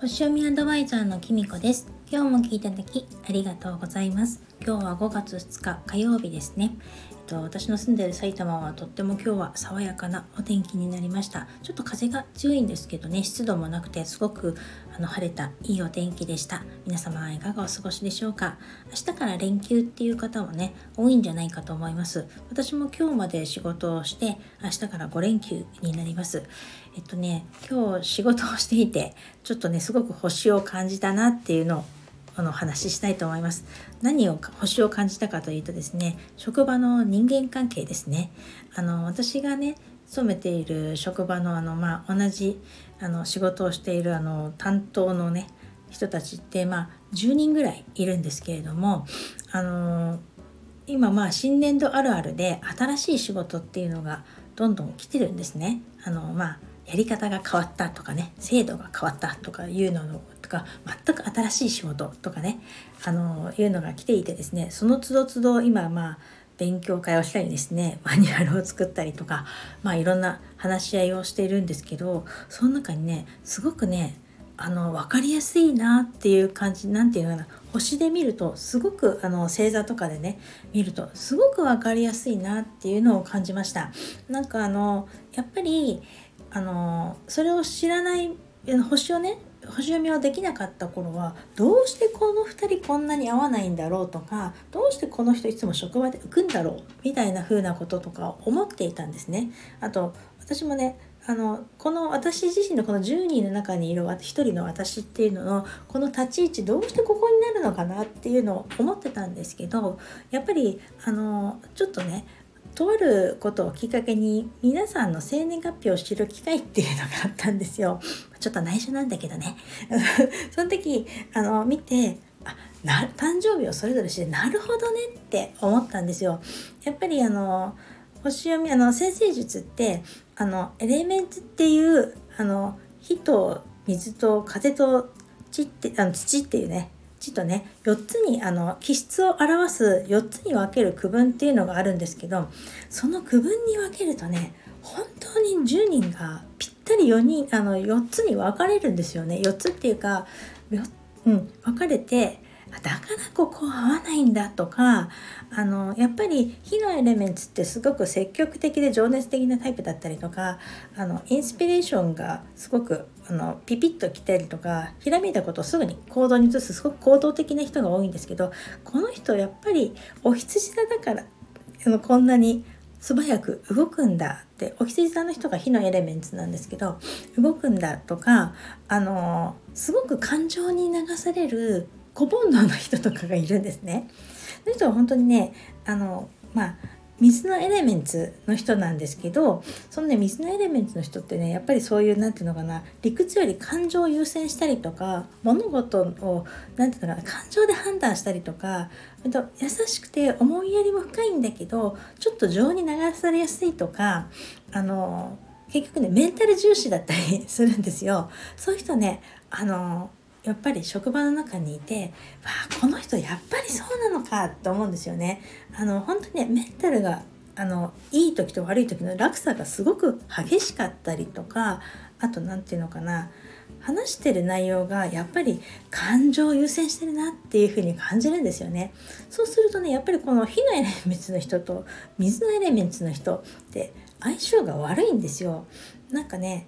星読みアドバイザーのきみこです。今日も聞いただきありがとうございます。今日は5月2日火曜日ですね。と私の住んでる埼玉はとっても今日は爽やかなお天気になりました。ちょっと風が強いんですけどね湿度もなくてすごくあの晴れたいいお天気でした。皆様いかがお過ごしでしょうか。明日から連休っていう方もね多いんじゃないかと思います。私も今日まで仕事をして明日から5連休になります。えっとね今日仕事をしていてちょっとねすごく星を感じたなっていうのをあの話ししたいと思います。何を星を感じたかというとですね職場の人間関係ですね。あの私がね勤めている職場のあの、まあ、同じあの仕事をしているあの担当のね人たちって、まあ、10人ぐらいいるんですけれどもあの今まあ新年度あるあるで新しい仕事っていうのがどんどん来てるんですね。あのまあやり方が変わったとかね制度が変わったとかいうのとか全く新しい仕事とかねあのいうのが来ていてですねその都度都度今まあ勉強会をしたりですねマニュアルを作ったりとかまあいろんな話し合いをしているんですけどその中にねすごくねあの分かりやすいなっていう感じなんていうのかな星で見るとすごくあの星座とかでね見るとすごく分かりやすいなっていうのを感じました。なんかあのやっぱりあのそれを知らない星をね星読みをできなかった頃はどうしてこの2人こんなに合わないんだろうとかどうしてこの人いつも職場で浮くんだろうみたいな風なこととか思っていたんですね。あと私もねあのこの私自身のこの10人の中にいる1人の私っていうののこの立ち位置どうしてここになるのかなっていうのを思ってたんですけどやっぱりあのちょっとねとあることをきっかけに皆さんの生年月日を知る機会っていうのがあったんですよ。ちょっと内緒なんだけどね。その時あの見てあな誕生日をそれぞれしてなるほどねって思ったんですよ。やっぱりあの星読みあの先生術ってあのエレメンツっていうあの火と水と風と地ってあの土っていうねちょっとね4つにあの気質を表す4つに分ける区分っていうのがあるんですけどその区分に分けるとね本当に10人がぴったり4人あの4つに分かれるんですよね。4つっていうか、うん、分かれてだからここ合わないんだとかあのやっぱり火のエレメンツってすごく積極的で情熱的なタイプだったりとかあのインスピレーションがすごくあのピピッときたりとかひらめいたことをすぐに行動に移すすごく行動的な人が多いんですけどこの人やっぱりお羊座だからあのこんなに素早く動くんだってお羊座の人が火のエレメンツなんですけど動くんだとかあのすごく感情に流される小煩悩の人とかがいるんですね。その人は本当にねあのまあ水のエレメンツの人なんですけどそのね水のエレメンツの人ってねやっぱりそういう何て言うのかな理屈より感情を優先したりとか物事を何て言うのかな感情で判断したりとかと優しくて思いやりも深いんだけどちょっと情に流されやすいとかあの結局ねメンタル重視だったりするんですよ。そういう人ねあのやっぱり職場の中にいてわあこの人やっぱりそうなのかって思うんですよね。あの本当にねメンタルがあのいい時と悪い時の落差がすごく激しかったりとかあと何て言うのかな話してる内容がやっぱり感情を優先してるなっていう風に感じるんですよね。そうするとねやっぱりこの火のエレメンツの人と水のエレメンツの人って相性が悪いんですよ。なんかね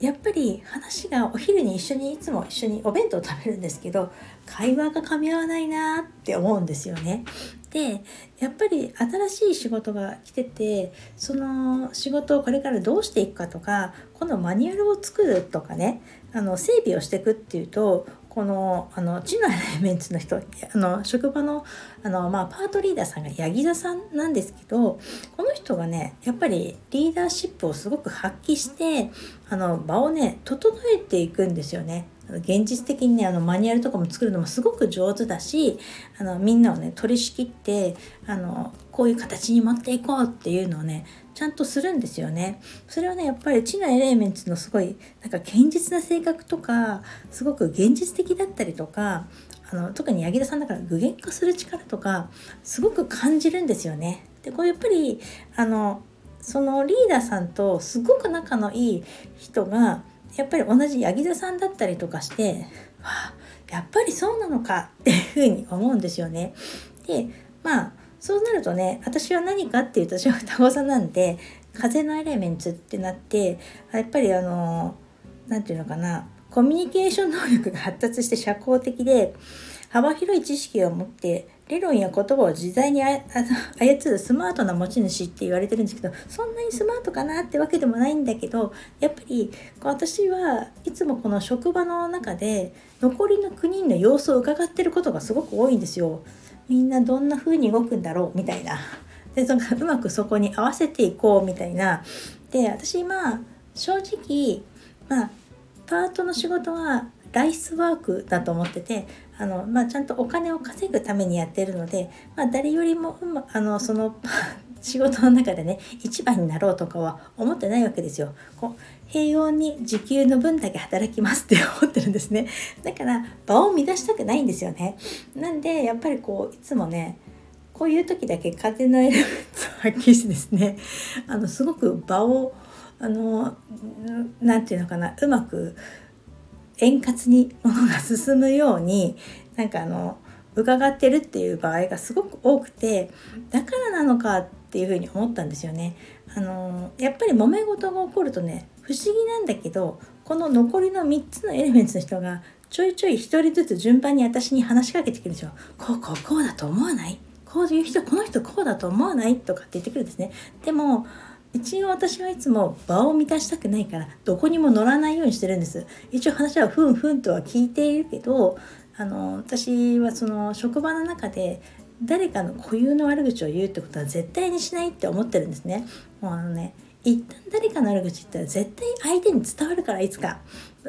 やっぱり話がお昼に一緒にいつも一緒にお弁当を食べるんですけど会話が噛み合わないなって思うんですよね。でやっぱり新しい仕事が来ててその仕事をこれからどうしていくかとかこのマニュアルを作るとかねあの整備をしていくっていうとこのあの地のエレメンツの人あの職場のあの、まあ、パートリーダーさんが八木座さんなんですけどこの人がねやっぱりリーダーシップをすごく発揮してあの場をね整えていくんですよね。現実的にねあのマニュアルとかも作るのもすごく上手だしあのみんなをね取り仕切ってあのこういう形に持っていこうっていうのをねちゃんとするんですよね。それはねやっぱり地のエレメンツのすごいなんか堅実な性格とかすごく現実的だったりとかあの特に柳田さんだから具現化する力とかすごく感じるんですよね。でこれやっぱりあのそのリーダーさんとすごく仲のいい人がやっぱり同じ柳座さんだったりとかしてはあやっぱりそうなのかっていうふうに思うんですよね。でまあそうなるとね私は何かっていうと私は双子座なんで風のエレメンツってなってやっぱりあの何て言うのかなコミュニケーション能力が発達して社交的で幅広い知識を持って理論や言葉を自在に操るスマートな持ち主って言われてるんですけどそんなにスマートかなってわけでもないんだけどやっぱり私はいつもこの職場の中で残りの9人の様子を伺ってることがすごく多いんですよ。みんなどんな風に動くんだろうみたいな。でそのうまくそこに合わせていこうみたいな。で私今正直まあパートの仕事はライスワークだと思っててあの、まあ、ちゃんとお金を稼ぐためにやってるので、まあ、誰よりも、まあのその仕事の中でね一番になろうとかは思ってないわけですよ。こう平穏に時給の分だけ働きますって思ってるんですね。だから場を乱したくないんですよね。なんでやっぱりこういつもねこういう時だけ風のエレメンツを発揮してですねあのすごく場をあの何て言うのかなうまく円滑にものが進むようになんかあの伺ってるっていう場合がすごく多くてだからなのかってていうふうに思ったんですよね。あのやっぱり揉め事が起こるとね不思議なんだけどこの残りの3つのエレメンツの人がちょいちょい1人ずつ順番に私に話しかけてくるんですよ。こうこうこうだと思わない？こういう人この人こうだと思わない？とかって言ってくるんですね。でも一応私はいつも場を満たしたくないからどこにも乗らないようにしてるんです一応話はふんふんとは聞いているけどあの私はその職場の中で誰かの固有の悪口を言うってことは絶対にしないって思ってるんですね。もうあのね一旦誰かの悪口言ったら絶対相手に伝わるからいつか。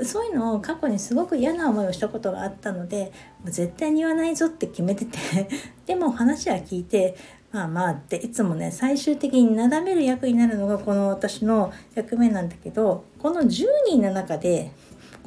そういうのを過去にすごく嫌な思いをしたことがあったので絶対に言わないぞって決めてて。でも話は聞いてまあまあっていつもね最終的になだめる役になるのがこの私の役目なんだけどこの10人の中で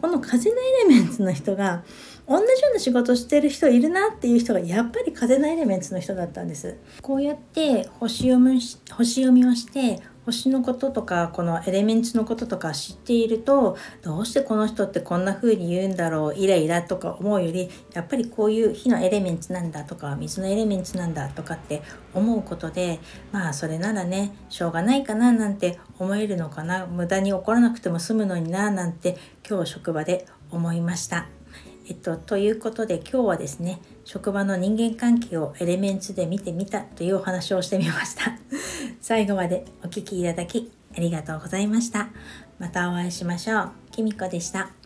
この風のエレメンツの人が同じような仕事してる人いるなっていう人がやっぱり風のエレメンツの人だったんです。こうやって星読み星読みをして星のこととかこのエレメンツのこととか知っているとどうしてこの人ってこんな風に言うんだろうイライラとか思うよりやっぱりこういう火のエレメンツなんだとか水のエレメンツなんだとかって思うことでまあそれならねしょうがないかななんて思えるのかな無駄に怒らなくても済むのにななんて今日職場で思いました。えっと、ということで今日はですね職場の人間関係をエレメンツで見てみたというお話をしてみました。最後までお聴きいただきありがとうございました。またお会いしましょう。きみこでした。